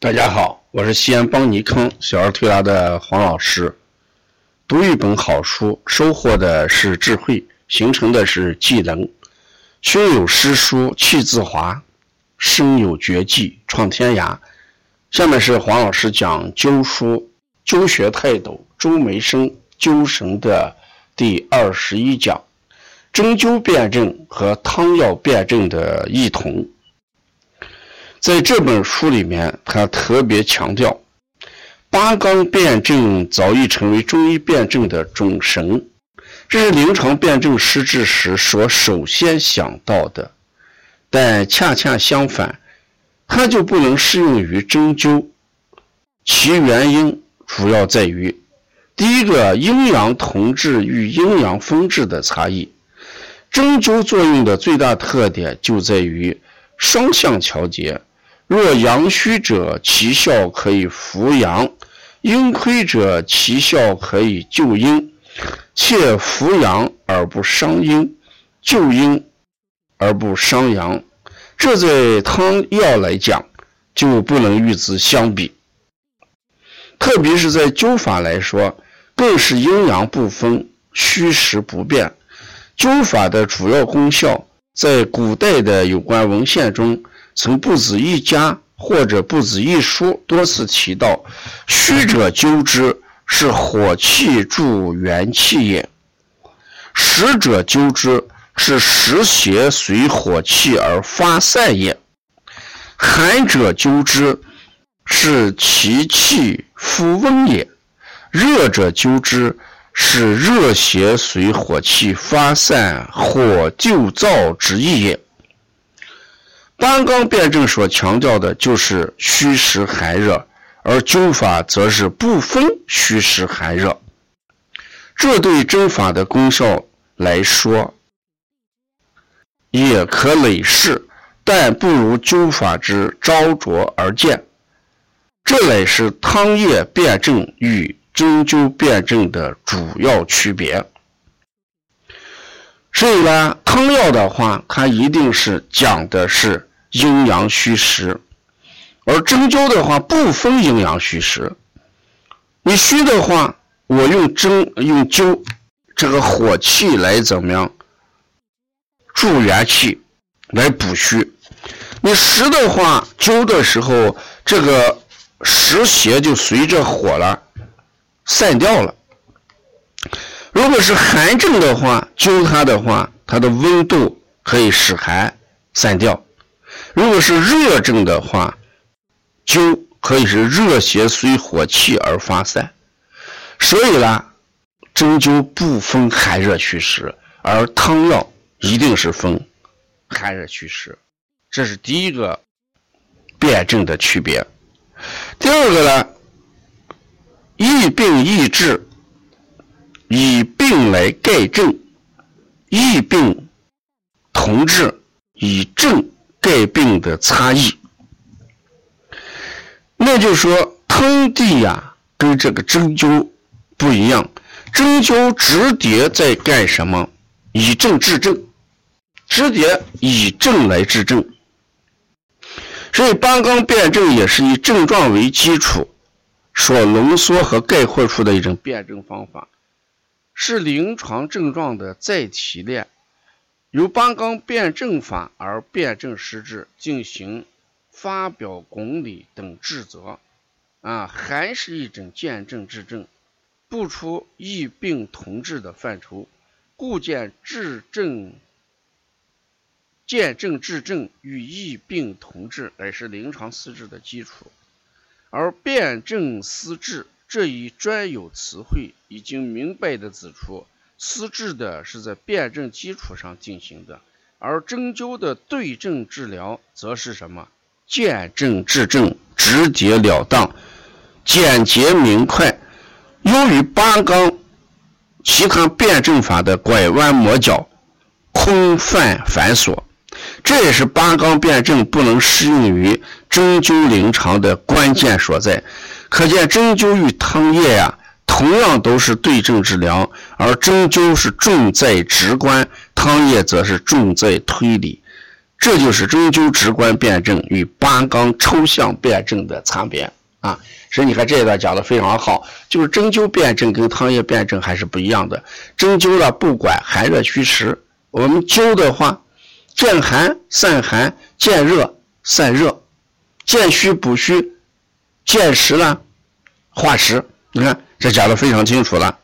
大家好，我是西安邦尼康小儿推拿的黄老师。读一本好书，收获的是智慧，形成的是技能。胸有诗书气自华，身有绝技创天涯。下面是黄老师讲灸书灸学泰斗周梅生灸神的第二十一讲：针灸辨证和汤药辨证的异同。在这本书里面，他特别强调，八纲辩证早已成为中医辩证的准绳，这是临床辩证施治时所首先想到的。但恰恰相反，它就不能适用于针灸。其原因主要在于，第一个阴阳同治与阴阳分治的差异。针灸作用的最大特点就在于双向调节。若阳虚者，其效可以扶阳；阴亏者，其效可以救阴。且扶阳而不伤阴，救阴而不伤阳，这在汤药来讲就不能与之相比。特别是在灸法来说，更是阴阳不分、虚实不变。灸法的主要功效，在古代的有关文献中。曾不止一家或者不止一书多次提到，虚者灸之，是火气助元气也；实者灸之，是实邪随火气而发散也；寒者灸之，是其气复温也；热者灸之，是热邪随火气发散，火就燥之意也。单纲辩证所强调的就是虚实寒热，而灸法则是不分虚实寒热。这对针法的功效来说，也可累世，但不如灸法之昭灼而见。这乃是汤液辩证与针灸辩证的主要区别。所以呢，汤药的话，它一定是讲的是。阴阳虚实，而针灸的话不分阴阳虚实。你虚的话，我用针用灸这个火气来怎么样助元气来补虚。你实的话，灸的时候这个实邪就随着火了散掉了。如果是寒症的话，灸它的话，它的温度可以使寒散掉。如果是热症的话，灸可以是热邪随火气而发散，所以呢，针灸不分寒热虚实，而汤药一定是分寒热虚实，这是第一个辨证的区别。第二个呢，疫病易治，以病来盖症，疫病同治，以症。盖病的差异，那就说通地呀跟这个针灸不一样，针灸直接在干什么？以症治症，直接以症来治症。所以八纲辨证也是以症状为基础所浓缩和概括出的一种辨证方法，是临床症状的再提炼。由八纲辩证法而辩证施治，进行发表公理等治则，啊，还是一种见证治证，不出异病同治的范畴，故见治证、见证治症与异病同治乃是临床施治的基础，而辩证施治这一专有词汇，已经明白的指出。施治的是在辩证基础上进行的，而针灸的对症治疗则是什么？见证治症，直截了当，简洁明快。由于八纲其他辩证法的拐弯抹角、空泛繁琐，这也是八纲辩证不能适用于针灸临床的关键所在。可见针灸与汤液呀。同样都是对症治疗，而针灸是重在直观，汤液则是重在推理。这就是针灸直观辩证与八纲抽象辩证的差别啊。所以你看这一段讲的非常好，就是针灸辩证跟汤液辩证还是不一样的。针灸呢，不管寒热虚实，我们灸的话，见寒散寒，见热散热，见虚补虚，见实呢化实。你看这讲的非常清楚了。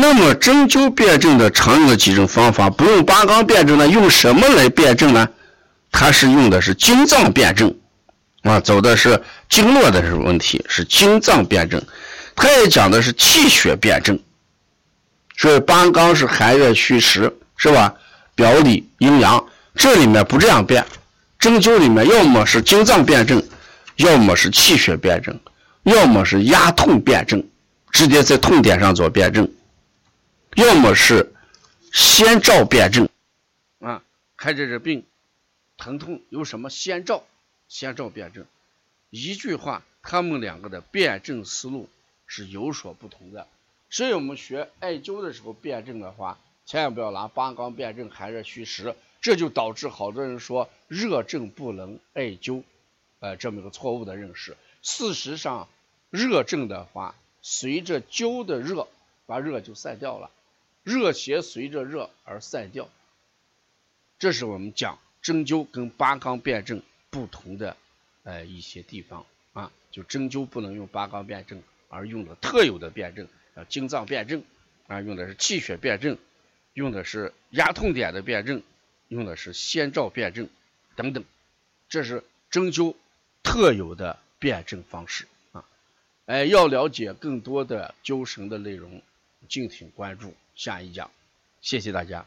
那么针灸辨证的常用的几种方法，不用八纲辨证呢，用什么来辨证呢？它是用的是经脏辨证。啊，走的是经络的这种问题，是经脏辨证，他也讲的是气血辨证。所以八纲是寒热虚实，是吧？表里阴阳，这里面不这样辨。针灸里面要么是经脏辨证，要么是气血辨证，要么是压痛辨证，直接在痛点上做辨证，要么是先兆辨证。啊，看这这病疼痛有什么先兆？先兆辨证，一句话，他们两个的辨证思路是有所不同的。所以我们学艾灸的时候辨证的话，千万不要拿八纲辨证寒热虚实，这就导致好多人说热症不能艾灸，呃，这么一个错误的认识。事实上，热症的话，随着灸的热，把热就散掉了，热邪随着热而散掉。这是我们讲针灸跟八纲辨证。不同的呃一些地方啊，就针灸不能用八纲辨证，而用的特有的辨证，叫经脏辨证啊，用的是气血辨证，用的是压痛点的辨证，用的是先兆辨证等等，这是针灸特有的辨证方式啊。哎，要了解更多的灸神的内容，敬请关注下一讲，谢谢大家。